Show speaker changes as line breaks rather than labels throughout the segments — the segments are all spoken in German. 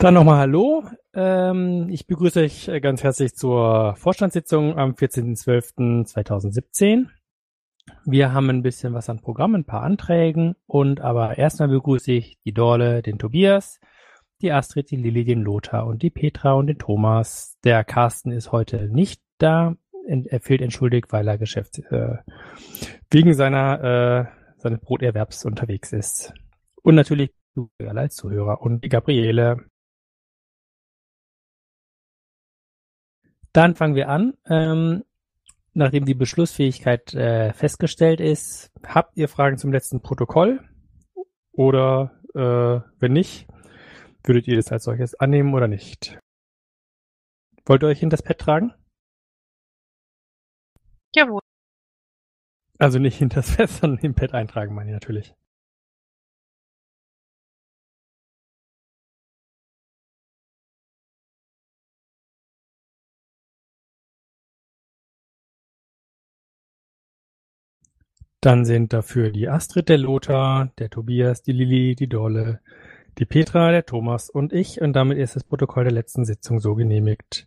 Dann nochmal Hallo. Ähm, ich begrüße euch ganz herzlich zur Vorstandssitzung am 14.12.2017. Wir haben ein bisschen was an Programm, ein paar Anträgen und aber erstmal begrüße ich die Dorle, den Tobias, die Astrid, die Lilly, den Lothar und die Petra und den Thomas. Der Carsten ist heute nicht da. Er fehlt entschuldigt, weil er Geschäfts äh, wegen seiner äh, seines Broterwerbs unterwegs ist. Und natürlich du als Zuhörer und die Gabriele. Dann fangen wir an. Ähm, nachdem die Beschlussfähigkeit äh, festgestellt ist, habt ihr Fragen zum letzten Protokoll? Oder äh, wenn nicht, würdet ihr das als solches annehmen oder nicht? Wollt ihr euch in das Pad tragen?
Jawohl.
Also nicht hinter das Fest, sondern im Pad eintragen, meine ich natürlich. Dann sind dafür die Astrid, der Lothar, der Tobias, die Lilly, die Dolle, die Petra, der Thomas und ich. Und damit ist das Protokoll der letzten Sitzung so genehmigt.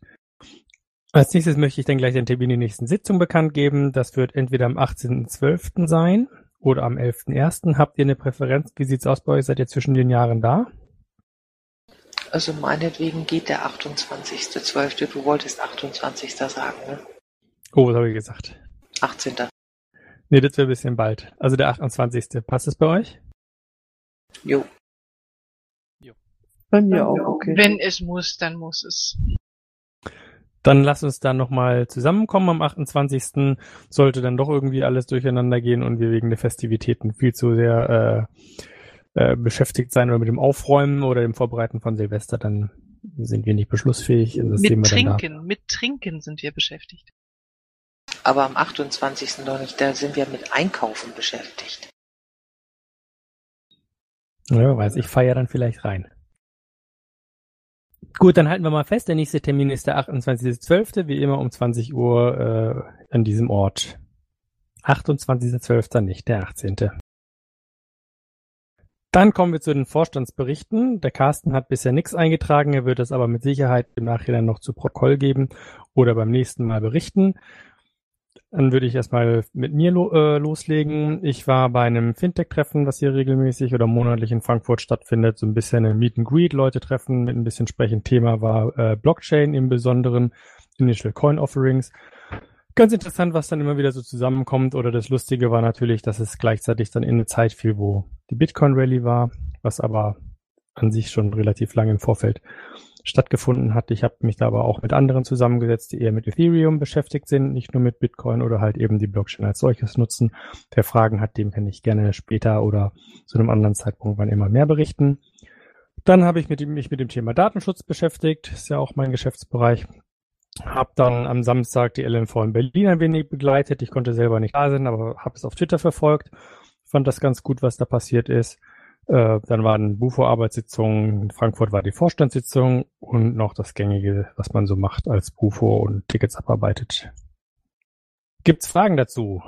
Als nächstes möchte ich dann gleich den Termin der nächsten Sitzung bekannt geben. Das wird entweder am 18.12. sein oder am 11.01. Habt ihr eine Präferenz? Wie sieht's aus bei euch? Seid ihr zwischen den Jahren da?
Also meinetwegen geht der 28.12. Du wolltest 28. sagen, ne?
Oh, was habe ich gesagt?
18.
Nee, das wäre ein bisschen bald. Also der 28. Passt es bei euch?
Jo.
Jo.
Bei mir auch, okay.
Wenn es muss, dann muss es.
Dann lass uns dann nochmal zusammenkommen am 28. Sollte dann doch irgendwie alles durcheinander gehen und wir wegen der Festivitäten viel zu sehr äh, äh, beschäftigt sein oder mit dem Aufräumen oder dem Vorbereiten von Silvester, dann sind wir nicht beschlussfähig.
Das mit Trinken, mit Trinken sind wir beschäftigt.
Aber am 28. noch nicht, da sind wir mit Einkaufen beschäftigt.
Ja, weiß ich feiere dann vielleicht rein. Gut, dann halten wir mal fest, der nächste Termin ist der 28.12., wie immer um 20 Uhr äh, an diesem Ort. 28.12. nicht, der 18. Dann kommen wir zu den Vorstandsberichten. Der Carsten hat bisher nichts eingetragen, er wird es aber mit Sicherheit im Nachhinein noch zu Protokoll geben oder beim nächsten Mal berichten. Dann würde ich erstmal mit mir lo äh, loslegen. Ich war bei einem Fintech-Treffen, was hier regelmäßig oder monatlich in Frankfurt stattfindet, so ein bisschen ein Meet and Greet, Leute treffen, mit ein bisschen sprechen. Thema war äh, Blockchain im Besonderen, Initial Coin Offerings. Ganz interessant, was dann immer wieder so zusammenkommt. Oder das Lustige war natürlich, dass es gleichzeitig dann in eine Zeit fiel, wo die Bitcoin Rally war, was aber an sich schon relativ lange im Vorfeld stattgefunden hat. Ich habe mich da aber auch mit anderen zusammengesetzt, die eher mit Ethereum beschäftigt sind, nicht nur mit Bitcoin oder halt eben die Blockchain als solches nutzen. Wer Fragen hat, dem kann ich gerne später oder zu einem anderen Zeitpunkt wann immer mehr berichten. Dann habe ich mich mit dem Thema Datenschutz beschäftigt, ist ja auch mein Geschäftsbereich. Hab dann am Samstag die LMV in Berlin ein wenig begleitet. Ich konnte selber nicht da sein, aber habe es auf Twitter verfolgt. Fand das ganz gut, was da passiert ist. Äh, dann waren Bufo-Arbeitssitzungen, in Frankfurt war die Vorstandssitzung und noch das Gängige, was man so macht als Bufo und Tickets abarbeitet. Gibt's Fragen dazu?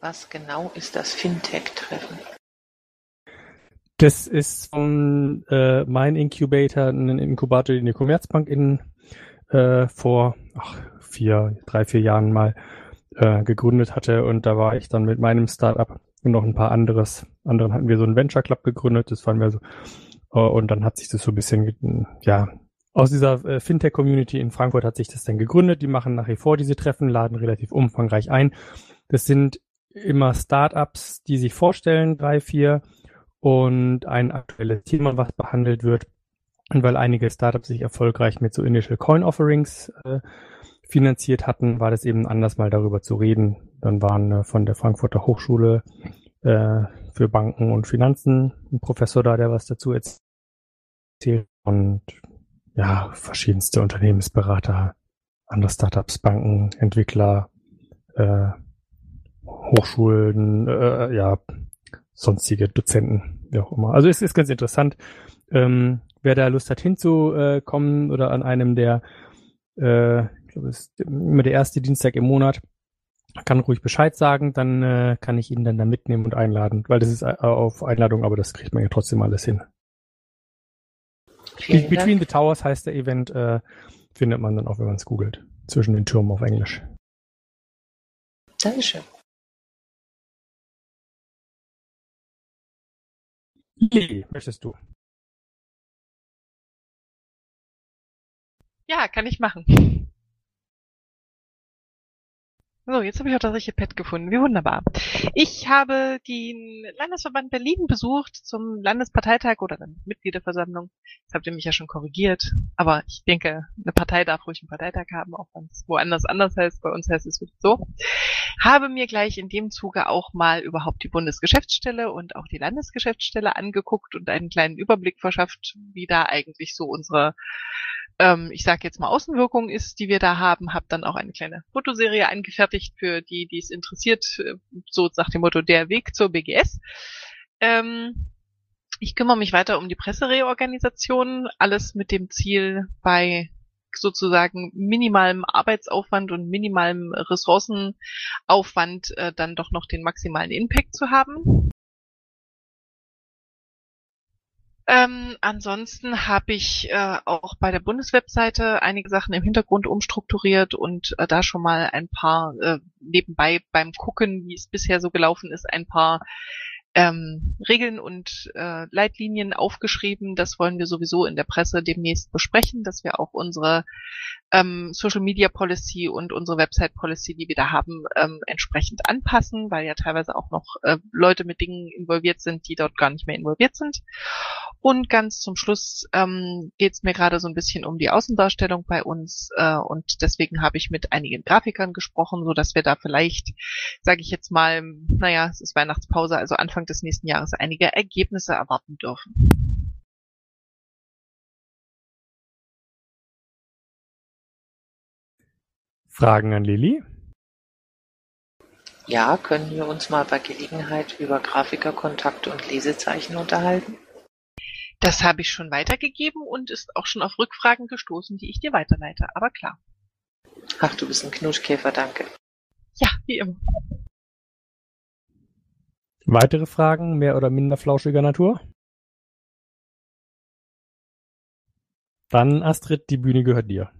Was genau ist das Fintech-Treffen?
Das ist von äh, mein Incubator, ein Inkubator, den die Commerzbank in äh, vor ach, vier, drei, vier Jahren mal äh, gegründet hatte und da war ich dann mit meinem Startup und noch ein paar anderes. Anderen hatten wir so einen Venture Club gegründet, das fanden wir so. Äh, und dann hat sich das so ein bisschen, ja, aus dieser äh, Fintech-Community in Frankfurt hat sich das dann gegründet. Die machen nach wie vor diese Treffen, laden relativ umfangreich ein. Das sind immer Startups, die sich vorstellen, drei, vier, und ein aktuelles Thema, was behandelt wird. Und weil einige Startups sich erfolgreich mit so Initial Coin Offerings äh, finanziert hatten, war das eben anders mal darüber zu reden. Dann waren äh, von der Frankfurter Hochschule äh, für Banken und Finanzen ein Professor da, der was dazu erzählt und ja, verschiedenste Unternehmensberater, andere Startups, Banken, Entwickler, äh, Hochschulen, äh, ja, sonstige Dozenten, wie auch immer. Also es ist ganz interessant. Ähm, wer da Lust hat hinzukommen oder an einem der äh, glaube, es ist immer der erste Dienstag im Monat, kann ruhig Bescheid sagen, dann äh, kann ich ihn dann da mitnehmen und einladen, weil das ist äh, auf Einladung, aber das kriegt man ja trotzdem alles hin.
Vielen
Between
Dank.
the Towers heißt der Event, äh, findet man dann auch, wenn man es googelt. Zwischen den Türmen auf Englisch.
Dankeschön.
Lili, möchtest du?
Ja, kann ich machen. So, jetzt habe ich auch das richtige Pad gefunden. Wie wunderbar. Ich habe den Landesverband Berlin besucht zum Landesparteitag oder dann Mitgliederversammlung. Das habt ihr mich ja schon korrigiert. Aber ich denke, eine Partei darf ruhig einen Parteitag haben, auch wenn es woanders anders heißt. Bei uns heißt es so. Habe mir gleich in dem Zuge auch mal überhaupt die Bundesgeschäftsstelle und auch die Landesgeschäftsstelle angeguckt und einen kleinen Überblick verschafft, wie da eigentlich so unsere ähm, ich sage jetzt mal Außenwirkung ist, die wir da haben, habe dann auch eine kleine Fotoserie angefertigt für die, die es interessiert, äh, so nach dem Motto der Weg zur BGS. Ähm, ich kümmere mich weiter um die Pressereorganisation, alles mit dem Ziel, bei sozusagen minimalem Arbeitsaufwand und minimalem Ressourcenaufwand äh, dann doch noch den maximalen Impact zu haben. Ähm, ansonsten habe ich äh, auch bei der Bundeswebseite einige Sachen im Hintergrund umstrukturiert und äh, da schon mal ein paar äh, nebenbei beim Gucken, wie es bisher so gelaufen ist, ein paar ähm, Regeln und äh, Leitlinien aufgeschrieben. Das wollen wir sowieso in der Presse demnächst besprechen, dass wir auch unsere ähm, Social Media Policy und unsere Website Policy, die wir da haben, ähm, entsprechend anpassen, weil ja teilweise auch noch äh, Leute mit Dingen involviert sind, die dort gar nicht mehr involviert sind. Und ganz zum Schluss ähm, geht es mir gerade so ein bisschen um die Außendarstellung bei uns äh, und deswegen habe ich mit einigen Grafikern gesprochen, so dass wir da vielleicht, sage ich jetzt mal, naja, es ist Weihnachtspause, also Anfang des nächsten Jahres einige Ergebnisse erwarten dürfen.
Fragen an Lili?
Ja, können wir uns mal bei Gelegenheit über Grafikerkontakte und Lesezeichen unterhalten?
Das habe ich schon weitergegeben und ist auch schon auf Rückfragen gestoßen, die ich dir weiterleite. Aber klar.
Ach, du bist ein Knuschkäfer, danke.
Ja, wie immer.
Weitere Fragen, mehr oder minder flauschiger Natur? Dann, Astrid, die Bühne gehört dir.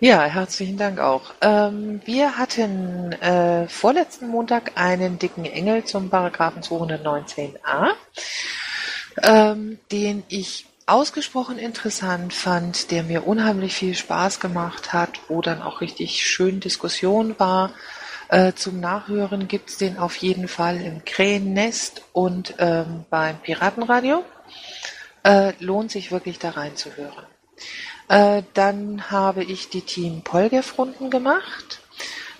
Ja, herzlichen Dank auch. Ähm, wir hatten äh, vorletzten Montag einen dicken Engel zum Paragraphen 219a, ähm, den ich ausgesprochen interessant fand, der mir unheimlich viel Spaß gemacht hat, wo dann auch richtig schön Diskussion war. Äh, zum Nachhören gibt's den auf jeden Fall im Krähennest und ähm, beim Piratenradio. Äh, lohnt sich wirklich da reinzuhören. Äh, dann habe ich die Team Polgef-Runden gemacht.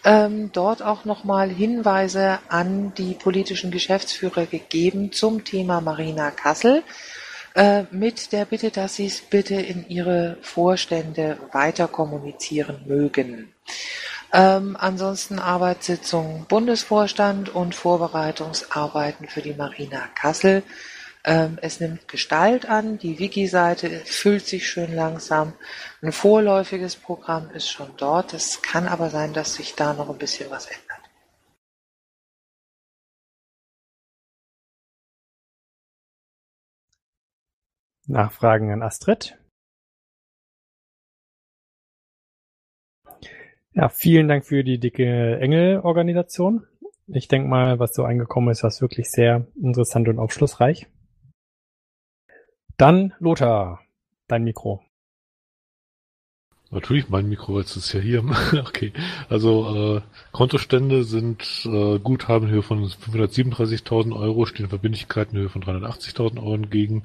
Ähm, dort auch nochmal Hinweise an die politischen Geschäftsführer gegeben zum Thema Marina Kassel. Äh, mit der Bitte, dass sie es bitte in ihre Vorstände weiter kommunizieren mögen. Ähm, ansonsten Arbeitssitzung Bundesvorstand und Vorbereitungsarbeiten für die Marina Kassel. Ähm, es nimmt Gestalt an, die Wiki-Seite füllt sich schön langsam. Ein vorläufiges Programm ist schon dort. Es kann aber sein, dass sich da noch ein bisschen was ändert.
Nachfragen an Astrid? Ja, vielen Dank für die dicke Engel-Organisation. Ich denke mal, was so eingekommen ist, war wirklich sehr interessant und aufschlussreich. Dann Lothar, dein Mikro.
Natürlich, mein Mikro jetzt ist ja hier. okay, also äh, Kontostände sind äh, Guthaben in Höhe von 537.000 Euro, stehen Verbindlichkeiten in Höhe von 380.000 Euro entgegen.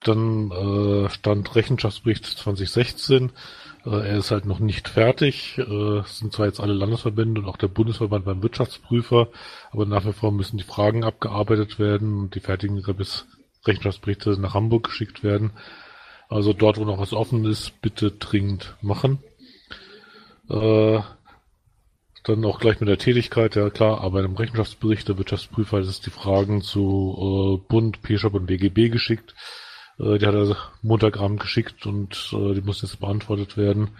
Dann äh, stand Rechenschaftsbericht 2016. Äh, er ist halt noch nicht fertig. Äh, es sind zwar jetzt alle Landesverbände und auch der Bundesverband beim Wirtschaftsprüfer, aber nach wie vor müssen die Fragen abgearbeitet werden und die fertigen Rechenschaftsberichte nach Hamburg geschickt werden. Also dort, wo noch was offen ist, bitte dringend machen. Äh, dann auch gleich mit der Tätigkeit, ja klar, aber im Rechenschaftsbericht der Wirtschaftsprüfer ist die Fragen zu äh, Bund, PSHOP und BGB geschickt. Äh, die hat er Montagabend geschickt und äh, die muss jetzt beantwortet werden.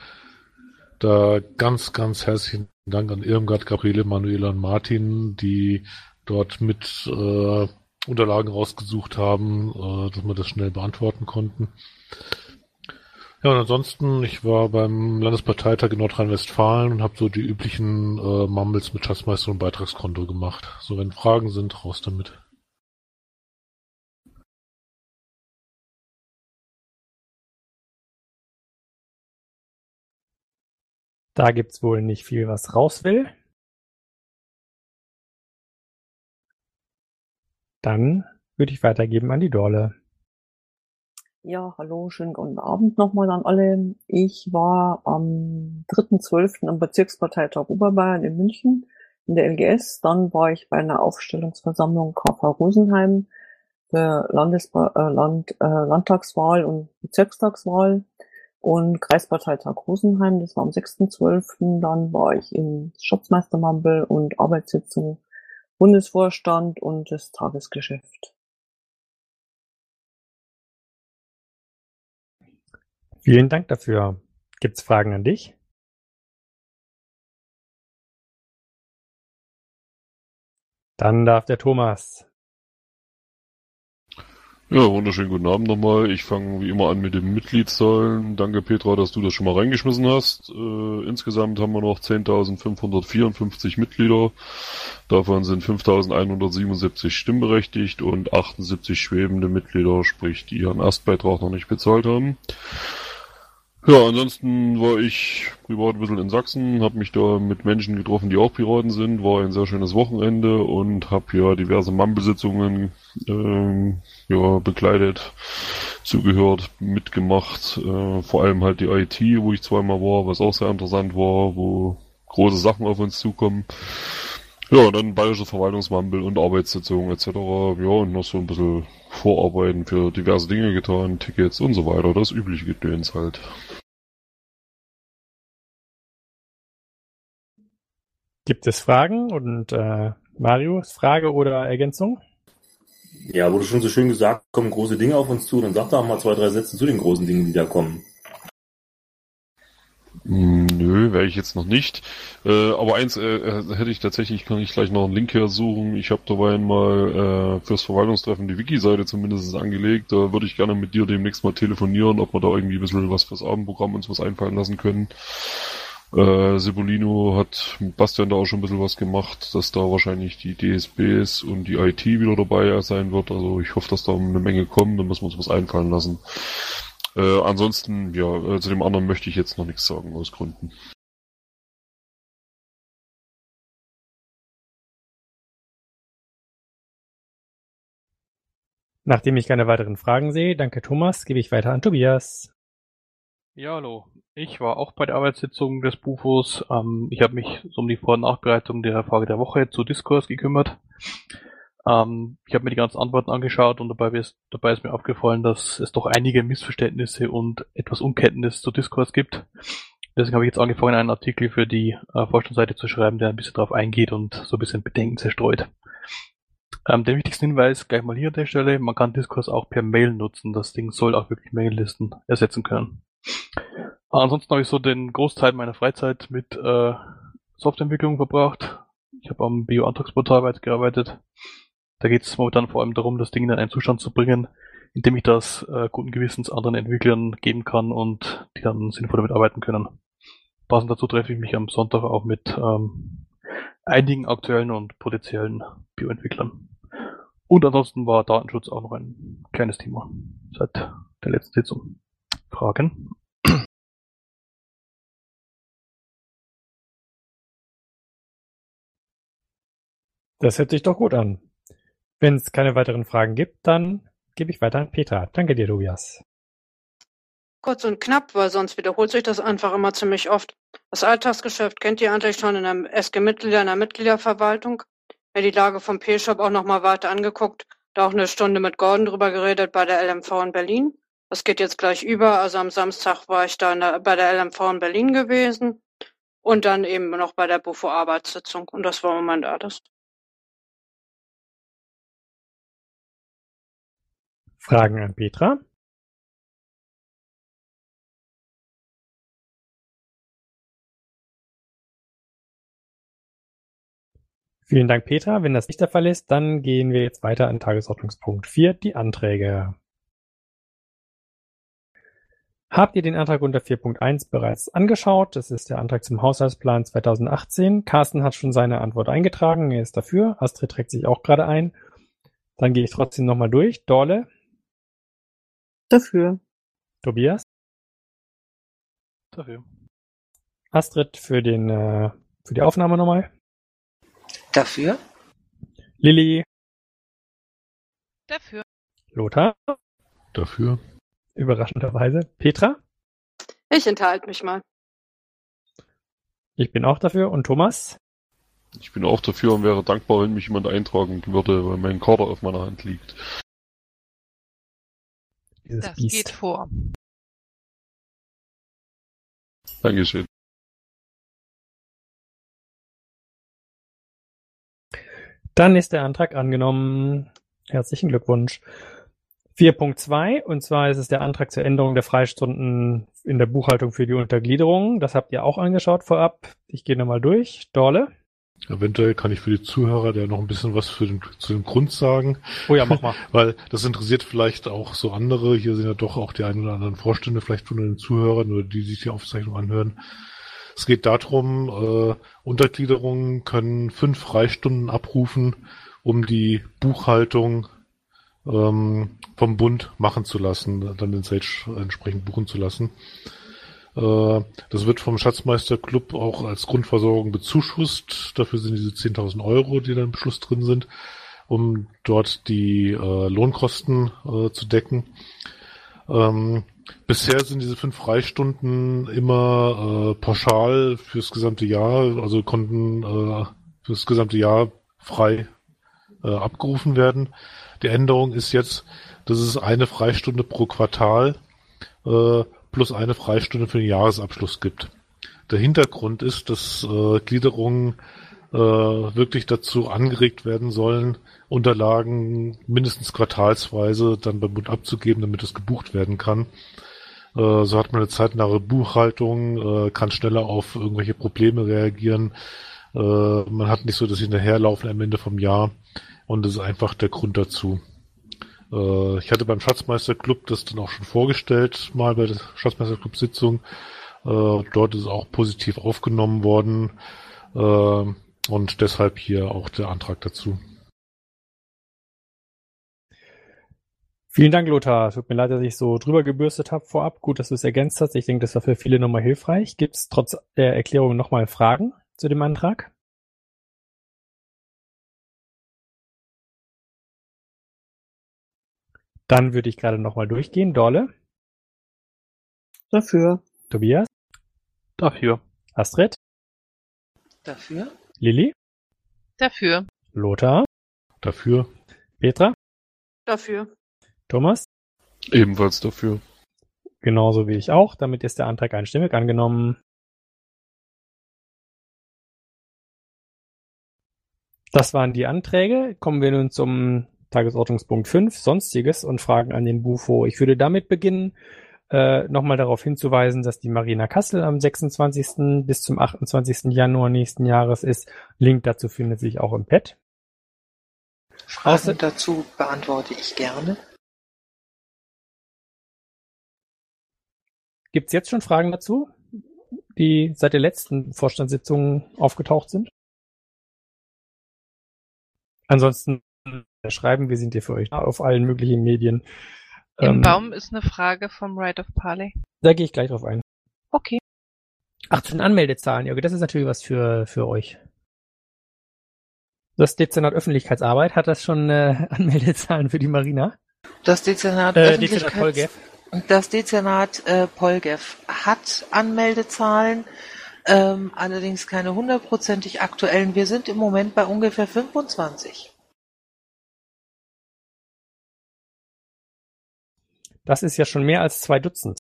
Da ganz, ganz herzlichen Dank an Irmgard, Gabriele, Manuela und Martin, die dort mit äh, Unterlagen rausgesucht haben, äh, dass wir das schnell beantworten konnten. Ja, und ansonsten, ich war beim Landesparteitag in Nordrhein-Westfalen und habe so die üblichen äh, Mumbles mit Schatzmeister und Beitragskonto gemacht. So, wenn Fragen sind, raus damit.
Da gibt's wohl nicht viel, was raus will. Dann würde ich weitergeben an die Dorle.
Ja, hallo, schönen guten Abend nochmal an alle. Ich war am 3.12. am Bezirksparteitag Oberbayern in München in der LGS. Dann war ich bei einer Aufstellungsversammlung KV Rosenheim für Landesba äh, Land, äh, Landtagswahl und Bezirkstagswahl und Kreisparteitag Rosenheim. Das war am 6.12. Dann war ich im Schatzmeistermambel und Arbeitssitzung Bundesvorstand und das Tagesgeschäft.
Vielen Dank dafür. Gibt's Fragen an dich? Dann darf der Thomas.
Ja, wunderschönen guten Abend nochmal. Ich fange wie immer an mit den Mitgliedszahlen. Danke Petra, dass du das schon mal reingeschmissen hast. Äh, insgesamt haben wir noch 10.554 Mitglieder. Davon sind 5.177 stimmberechtigt und 78 schwebende Mitglieder, sprich die ihren Erstbeitrag noch nicht bezahlt haben. Ja, ansonsten war ich privat ein bisschen in Sachsen, habe mich da mit Menschen getroffen, die auch Piraten sind, war ein sehr schönes Wochenende und habe ja diverse Mann-Besitzungen ähm, ja, begleitet, zugehört, mitgemacht, äh, vor allem halt die IT, wo ich zweimal war, was auch sehr interessant war, wo große Sachen auf uns zukommen. Ja, dann bayerische Verwaltungswandel und Arbeitssitzungen etc. Ja, und noch so ein bisschen Vorarbeiten für diverse Dinge getan, Tickets und so weiter, das übliche Gedöns halt.
Gibt es Fragen? Und äh, Marius, Frage oder Ergänzung?
Ja, wurde schon so schön gesagt, kommen große Dinge auf uns zu, dann sag doch mal zwei, drei Sätze zu den großen Dingen, die da kommen.
Nö, wäre ich jetzt noch nicht. Äh, aber eins äh, hätte ich tatsächlich, kann ich gleich noch einen Link hersuchen. Ich habe dabei mal äh, fürs Verwaltungstreffen die Wiki-Seite zumindest angelegt. Da würde ich gerne mit dir demnächst mal telefonieren, ob wir da irgendwie ein bisschen was fürs Abendprogramm uns was einfallen lassen können. Äh, Sibolino hat mit Bastian da auch schon ein bisschen was gemacht, dass da wahrscheinlich die DSBs und die IT wieder dabei sein wird. Also ich hoffe, dass da eine Menge kommen, dann müssen wir uns was einfallen lassen. Äh, ansonsten, ja, äh, zu dem anderen möchte ich jetzt noch nichts sagen aus Gründen.
Nachdem ich keine weiteren Fragen sehe, danke Thomas, gebe ich weiter an Tobias.
Ja, hallo. Ich war auch bei der Arbeitssitzung des Bufos. Ähm, ich habe mich um die Vor- und Nachbereitung der Frage der Woche zu Diskurs gekümmert. Ähm, ich habe mir die ganzen Antworten angeschaut und dabei ist, dabei ist mir aufgefallen, dass es doch einige Missverständnisse und etwas Unkenntnis zu Diskurs gibt. Deswegen habe ich jetzt angefangen, einen Artikel für die äh, Vorstandsseite zu schreiben, der ein bisschen darauf eingeht und so ein bisschen Bedenken zerstreut. Ähm, der wichtigste Hinweis gleich mal hier an der Stelle, man kann Diskurs auch per Mail nutzen. Das Ding soll auch wirklich Maillisten ersetzen können. Ansonsten habe ich so den Großteil meiner Freizeit mit äh, Softwareentwicklung verbracht. Ich habe am Bio-Antragsportal weitergearbeitet. Da geht es momentan vor allem darum, das Ding in einen Zustand zu bringen, in dem ich das äh, guten Gewissens anderen Entwicklern geben kann und die dann sinnvoll damit arbeiten können. Passend dazu treffe ich mich am Sonntag auch mit ähm, einigen aktuellen und potenziellen Bioentwicklern. Und ansonsten war Datenschutz auch noch ein kleines Thema seit der letzten Sitzung. Fragen?
Das hört sich doch gut an. Wenn es keine weiteren Fragen gibt, dann gebe ich weiter an Petra. Danke dir, Tobias.
Kurz und knapp, weil sonst wiederholt sich das einfach immer ziemlich oft. Das Alltagsgeschäft kennt ihr eigentlich schon in einem SG-Mitglieder, in der Mitgliederverwaltung. Mir die Lage vom P-Shop auch nochmal weiter angeguckt, da auch eine Stunde mit Gordon drüber geredet bei der LMV in Berlin. Das geht jetzt gleich über. Also am Samstag war ich da der, bei der LMV in Berlin gewesen und dann eben noch bei der Bufo-Arbeitssitzung. Und das war im Moment alles.
Fragen an Petra? Vielen Dank, Petra. Wenn das nicht der Fall ist, dann gehen wir jetzt weiter an Tagesordnungspunkt 4, die Anträge. Habt ihr den Antrag unter 4.1 bereits angeschaut? Das ist der Antrag zum Haushaltsplan 2018. Carsten hat schon seine Antwort eingetragen. Er ist dafür. Astrid trägt sich auch gerade ein. Dann gehe ich trotzdem nochmal durch. Dorle,
Dafür.
Tobias,
Dafür.
Astrid für den äh, für die Aufnahme nochmal.
Dafür?
Lilly,
Dafür.
Lothar,
Dafür.
überraschenderweise. Petra,
Ich enthalte mich mal.
ich bin auch dafür. Und Thomas?
Ich bin auch dafür und wäre dankbar, wenn mich jemand eintragen würde, weil mein Kader auf meiner Hand liegt.
Dieses
Das
Biest.
geht vor.
Dankeschön.
Dann ist der Antrag angenommen. Herzlichen Glückwunsch. 4.2, und zwar ist es der Antrag zur Änderung der Freistunden in der Buchhaltung für die Untergliederung. Das habt ihr auch angeschaut vorab. Ich gehe nochmal durch. Dorle.
Eventuell kann ich für die Zuhörer der noch ein bisschen was für den, zu dem Grund sagen,
Oh ja, mach mal.
weil das interessiert vielleicht auch so andere. Hier sind ja doch auch die ein oder anderen Vorstände vielleicht von den Zuhörern oder die sich die Aufzeichnung anhören. Es geht darum, äh, Untergliederungen können fünf Freistunden abrufen, um die Buchhaltung ähm, vom Bund machen zu lassen, dann den Sage entsprechend buchen zu lassen. Äh, das wird vom Schatzmeisterclub auch als Grundversorgung bezuschusst. Dafür sind diese 10.000 Euro, die da im Beschluss drin sind, um dort die äh, Lohnkosten äh, zu decken. Ähm, bisher sind diese fünf Freistunden immer äh, pauschal fürs gesamte Jahr, also konnten äh, fürs gesamte Jahr frei äh, abgerufen werden. Die Änderung ist jetzt, dass es eine Freistunde pro Quartal äh, plus eine Freistunde für den Jahresabschluss gibt. Der Hintergrund ist, dass äh, Gliederungen äh, wirklich dazu angeregt werden sollen, Unterlagen mindestens quartalsweise dann beim Bund abzugeben, damit es gebucht werden kann. Äh, so hat man eine zeitnahe Buchhaltung, äh, kann schneller auf irgendwelche Probleme reagieren. Äh, man hat nicht so das Hinterherlaufen am Ende vom Jahr und das ist einfach der Grund dazu. Äh, ich hatte beim Schatzmeisterclub das dann auch schon vorgestellt, mal bei der Schatzmeisterclub-Sitzung. Äh, dort ist es auch positiv aufgenommen worden äh, und deshalb hier auch der Antrag dazu.
Vielen Dank, Lothar. Tut mir leid, dass ich so drüber gebürstet habe vorab. Gut, dass du es ergänzt hast. Ich denke, das war für viele nochmal hilfreich. Gibt es trotz der Erklärung nochmal Fragen zu dem Antrag? Dann würde ich gerade nochmal durchgehen. Dorle,
Dafür.
Tobias,
Dafür.
Astrid,
Dafür?
Lilly,
Dafür.
Lothar,
Dafür
Petra,
Dafür.
Thomas,
Ebenfalls dafür.
genauso wie ich auch. Damit ist der Antrag einstimmig angenommen. Das waren die Anträge. Kommen wir nun zum Tagesordnungspunkt 5, Sonstiges und Fragen an den Bufo. Ich würde damit beginnen, äh, nochmal darauf hinzuweisen, dass die Marina Kassel am 26. bis zum 28. Januar nächsten Jahres ist. Link dazu findet sich auch im Pad.
Fragen
Außer-
dazu beantworte ich gerne.
Gibt es jetzt schon Fragen dazu, die seit der letzten Vorstandssitzung aufgetaucht sind? Ansonsten schreiben, wir sind hier für euch da auf allen möglichen Medien.
Im
Ähm,
Baum ist eine Frage vom Right of Parley.
Da gehe ich gleich drauf ein.
Okay.
Ach, zu den Anmeldezahlen. Ja, okay, das ist natürlich was für, für euch. Das Dezernat Öffentlichkeitsarbeit hat das schon äh, Anmeldezahlen für die Marina?
Das Dezernat
Äh,
Öffentlichkeits-
Dezernat Polgev.
Das Dezernat äh, Polgev hat Anmeldezahlen, ähm, allerdings keine hundertprozentig aktuellen. Wir sind im Moment bei ungefähr 25.
Das ist ja schon mehr als zwei Dutzend.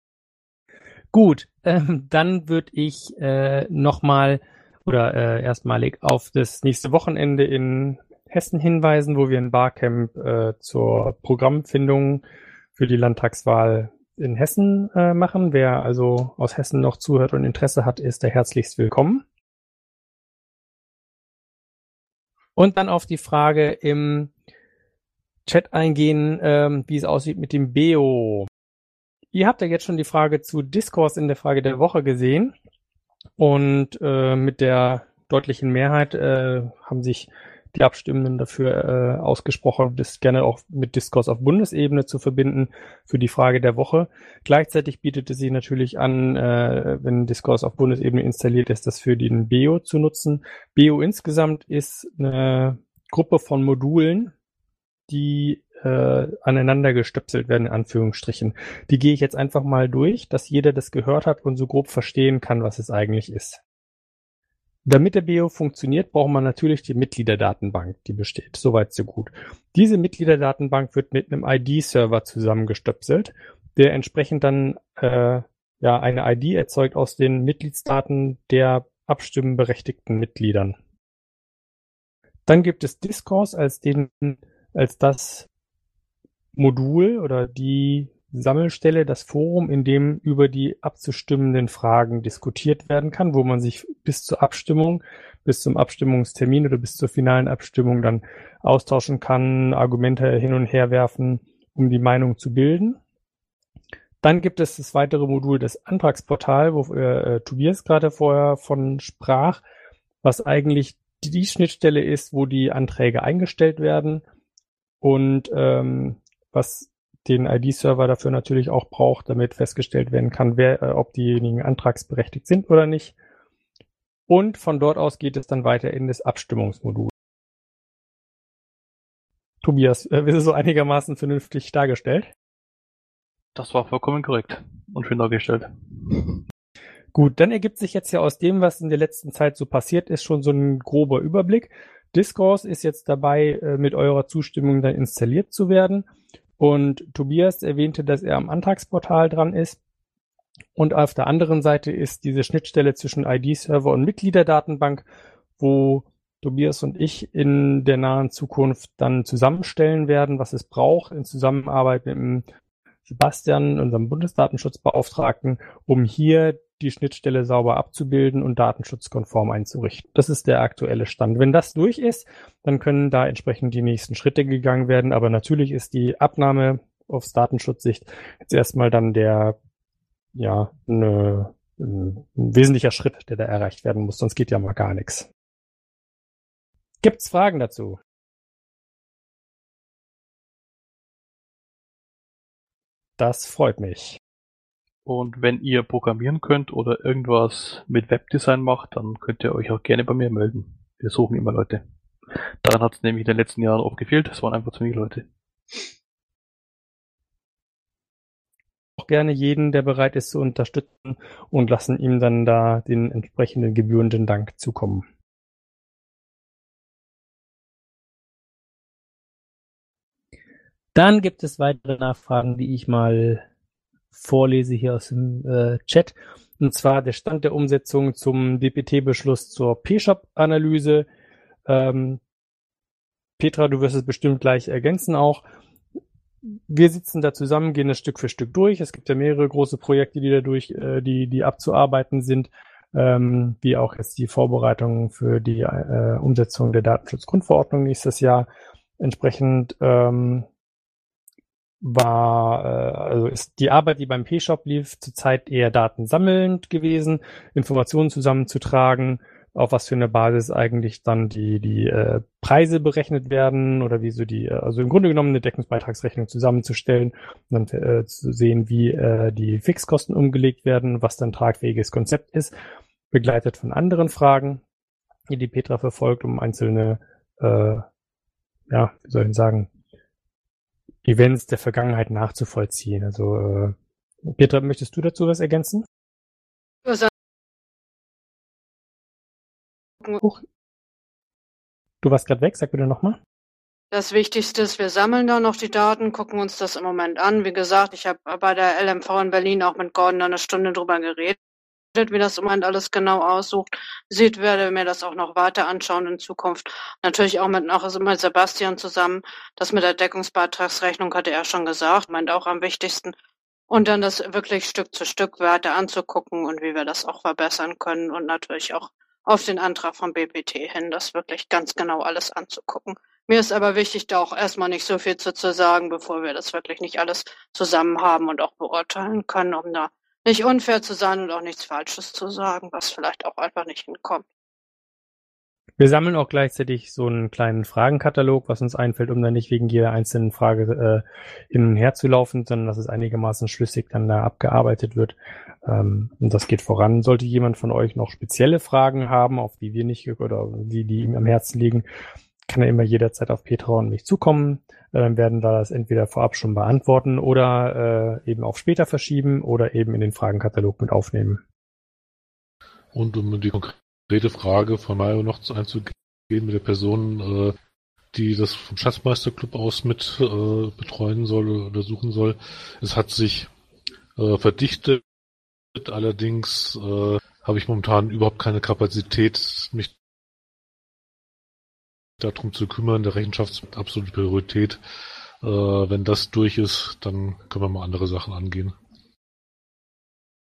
Gut, ähm, dann würde ich äh, nochmal oder äh, erstmalig auf das nächste Wochenende in Hessen hinweisen, wo wir ein Barcamp äh, zur Programmfindung für die Landtagswahl in Hessen äh, machen. Wer also aus Hessen noch zuhört und Interesse hat, ist der herzlichst willkommen. Und dann auf die Frage im Chat eingehen, ähm, wie es aussieht mit dem Beo. Ihr habt ja jetzt schon die Frage zu Discourse in der Frage der Woche gesehen. Und äh, mit der deutlichen Mehrheit äh, haben sich die Abstimmenden dafür äh, ausgesprochen, das gerne auch mit Diskurs auf Bundesebene zu verbinden für die Frage der Woche. Gleichzeitig bietet es sich natürlich an, äh, wenn Diskurs auf Bundesebene installiert ist, das für den BEO zu nutzen. BEO insgesamt ist eine Gruppe von Modulen, die äh, aneinander gestöpselt werden, in Anführungsstrichen. Die gehe ich jetzt einfach mal durch, dass jeder das gehört hat und so grob verstehen kann, was es eigentlich ist. Damit der BEO funktioniert, braucht man natürlich die Mitgliederdatenbank, die besteht. Soweit so gut. Diese Mitgliederdatenbank wird mit einem ID-Server zusammengestöpselt, der entsprechend dann äh, ja eine ID erzeugt aus den Mitgliedsdaten der abstimmenberechtigten Mitgliedern. Dann gibt es Discourse als den als das Modul oder die Sammelstelle, das Forum, in dem über die abzustimmenden Fragen diskutiert werden kann, wo man sich bis zur Abstimmung, bis zum Abstimmungstermin oder bis zur finalen Abstimmung dann austauschen kann, Argumente hin und her werfen, um die Meinung zu bilden. Dann gibt es das weitere Modul, das Antragsportal, wo äh, Tobias gerade vorher von sprach, was eigentlich die Schnittstelle ist, wo die Anträge eingestellt werden und ähm, was den ID-Server dafür natürlich auch braucht, damit festgestellt werden kann, wer, äh, ob diejenigen antragsberechtigt sind oder nicht. Und von dort aus geht es dann weiter in das Abstimmungsmodul. Tobias, äh, ist es so einigermaßen vernünftig dargestellt?
Das war vollkommen korrekt und schön dargestellt.
Gut, dann ergibt sich jetzt ja aus dem, was in der letzten Zeit so passiert ist, schon so ein grober Überblick. Discourse ist jetzt dabei, äh, mit eurer Zustimmung dann installiert zu werden. Und Tobias erwähnte, dass er am Antragsportal dran ist. Und auf der anderen Seite ist diese Schnittstelle zwischen ID-Server und Mitgliederdatenbank, wo Tobias und ich in der nahen Zukunft dann zusammenstellen werden, was es braucht in Zusammenarbeit mit dem Sebastian, unserem Bundesdatenschutzbeauftragten, um hier die Schnittstelle sauber abzubilden und datenschutzkonform einzurichten. Das ist der aktuelle Stand. Wenn das durch ist, dann können da entsprechend die nächsten Schritte gegangen werden. Aber natürlich ist die Abnahme aufs Datenschutzsicht jetzt erstmal dann der, ja, ein, ein wesentlicher Schritt, der da erreicht werden muss. Sonst geht ja mal gar nichts. Gibt's Fragen dazu? Das freut mich.
Und wenn ihr programmieren könnt oder irgendwas mit Webdesign macht, dann könnt ihr euch auch gerne bei mir melden. Wir suchen immer Leute. Daran hat es nämlich in den letzten Jahren oft gefehlt. Es waren einfach zu wenig Leute.
Auch gerne jeden, der bereit ist zu unterstützen und lassen ihm dann da den entsprechenden gebührenden Dank zukommen. Dann gibt es weitere Nachfragen, die ich mal vorlese hier aus dem äh, Chat. Und zwar der Stand der Umsetzung zum DPT-Beschluss zur P-Shop-Analyse. Ähm, Petra, du wirst es bestimmt gleich ergänzen auch. Wir sitzen da zusammen, gehen das Stück für Stück durch. Es gibt ja mehrere große Projekte, die dadurch, äh, die, die abzuarbeiten sind, ähm, wie auch jetzt die Vorbereitungen für die äh, Umsetzung der Datenschutzgrundverordnung nächstes Jahr. Entsprechend ähm, war, äh, also ist die Arbeit, die beim P-Shop lief, zurzeit eher datensammelnd gewesen, Informationen zusammenzutragen, auf was für eine Basis eigentlich dann die, die äh, Preise berechnet werden oder wie so die, äh, also im Grunde genommen eine Deckungsbeitragsrechnung zusammenzustellen und dann äh, zu sehen, wie äh, die Fixkosten umgelegt werden, was dann tragfähiges Konzept ist, begleitet von anderen Fragen, die die Petra verfolgt, um einzelne, äh, ja, wie soll ich sagen, Events der Vergangenheit nachzuvollziehen. Also äh, Petra, möchtest du dazu was ergänzen? Huch. Du warst gerade weg, sag bitte nochmal.
Das Wichtigste ist, wir sammeln da noch die Daten, gucken uns das im Moment an. Wie gesagt, ich habe bei der LMV in Berlin auch mit Gordon eine Stunde drüber geredet wie das im Moment alles genau aussucht. Sieht, werde mir das auch noch weiter anschauen in Zukunft. Natürlich auch mit, auch mit Sebastian zusammen. Das mit der Deckungsbeitragsrechnung hatte er schon gesagt, meint auch am wichtigsten. Und dann das wirklich Stück zu Stück weiter anzugucken und wie wir das auch verbessern können und natürlich auch auf den Antrag vom BPT hin, das wirklich ganz genau alles anzugucken. Mir ist aber wichtig, da auch erstmal nicht so viel zu, zu sagen, bevor wir das wirklich nicht alles zusammen haben und auch beurteilen können, um da nicht unfair zu sein und auch nichts Falsches zu sagen, was vielleicht auch einfach nicht hinkommt.
Wir sammeln auch gleichzeitig so einen kleinen Fragenkatalog, was uns einfällt, um dann nicht wegen jeder einzelnen Frage äh, hin und her zu laufen, sondern dass es einigermaßen schlüssig dann da abgearbeitet wird. Ähm, und das geht voran. Sollte jemand von euch noch spezielle Fragen haben, auf die wir nicht oder die, die ihm am Herzen liegen, kann er immer jederzeit auf Petra und mich zukommen. Dann werden wir das entweder vorab schon beantworten oder äh, eben auf später verschieben oder eben in den Fragenkatalog mit aufnehmen.
Und um die konkrete Frage von Mario noch einzugehen mit der Person, äh, die das vom Schatzmeisterclub aus mit äh, betreuen soll oder untersuchen soll. Es hat sich äh, verdichtet, allerdings äh, habe ich momentan überhaupt keine Kapazität, mich darum zu kümmern. Der Rechenschaftsakt absolute Priorität. Äh, wenn das durch ist, dann können wir mal andere Sachen angehen.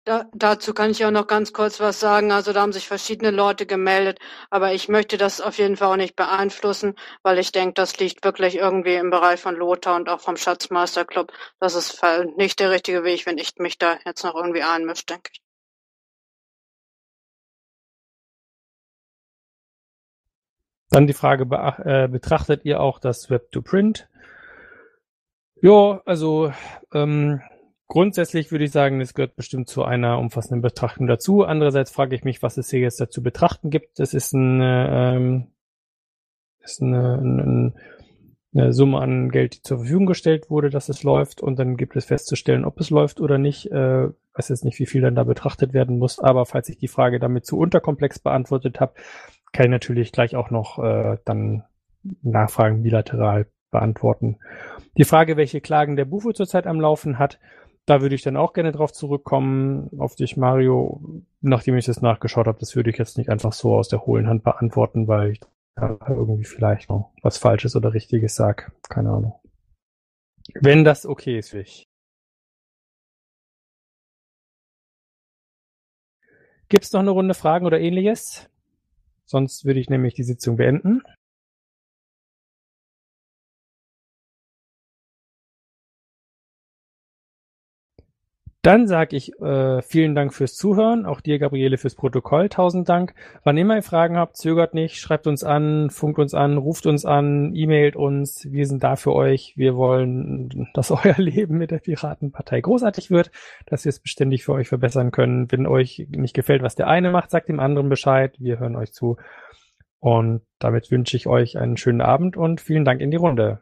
Da, dazu kann ich auch noch ganz kurz was sagen. Also da haben sich verschiedene Leute gemeldet, aber ich möchte das auf jeden Fall auch nicht beeinflussen, weil ich denke, das liegt wirklich irgendwie im Bereich von Lothar und auch vom Schatzmeisterclub. Das ist nicht der richtige Weg, wenn ich mich da jetzt noch irgendwie einmische, denke ich.
Dann die Frage, äh, betrachtet ihr auch das Web-to-Print? Ja, also ähm, grundsätzlich würde ich sagen, es gehört bestimmt zu einer umfassenden Betrachtung dazu. Andererseits frage ich mich, was es hier jetzt dazu betrachten gibt. Das ist eine, ähm, ist eine, eine, eine Summe an Geld, die zur Verfügung gestellt wurde, dass es läuft und dann gibt es festzustellen, ob es läuft oder nicht. Äh, weiß jetzt nicht, wie viel dann da betrachtet werden muss, aber falls ich die Frage damit zu unterkomplex beantwortet habe, kann ich natürlich gleich auch noch äh, dann Nachfragen bilateral beantworten. Die Frage, welche Klagen der Bufo zurzeit am Laufen hat, da würde ich dann auch gerne drauf zurückkommen, auf dich, Mario. Nachdem ich das nachgeschaut habe, das würde ich jetzt nicht einfach so aus der hohlen Hand beantworten, weil ich da irgendwie vielleicht noch was Falsches oder Richtiges sag. Keine Ahnung. Wenn das okay ist für dich. Gibt's noch eine Runde Fragen oder ähnliches? Sonst würde ich nämlich die Sitzung beenden. Dann sage ich äh, vielen Dank fürs Zuhören, auch dir, Gabriele, fürs Protokoll. Tausend Dank. Wann immer ihr Fragen habt, zögert nicht, schreibt uns an, funkt uns an, ruft uns an, e-mailt uns. Wir sind da für euch. Wir wollen, dass euer Leben mit der Piratenpartei großartig wird, dass wir es beständig für euch verbessern können. Wenn euch nicht gefällt, was der eine macht, sagt dem anderen Bescheid. Wir hören euch zu. Und damit wünsche ich euch einen schönen Abend und vielen Dank in die Runde.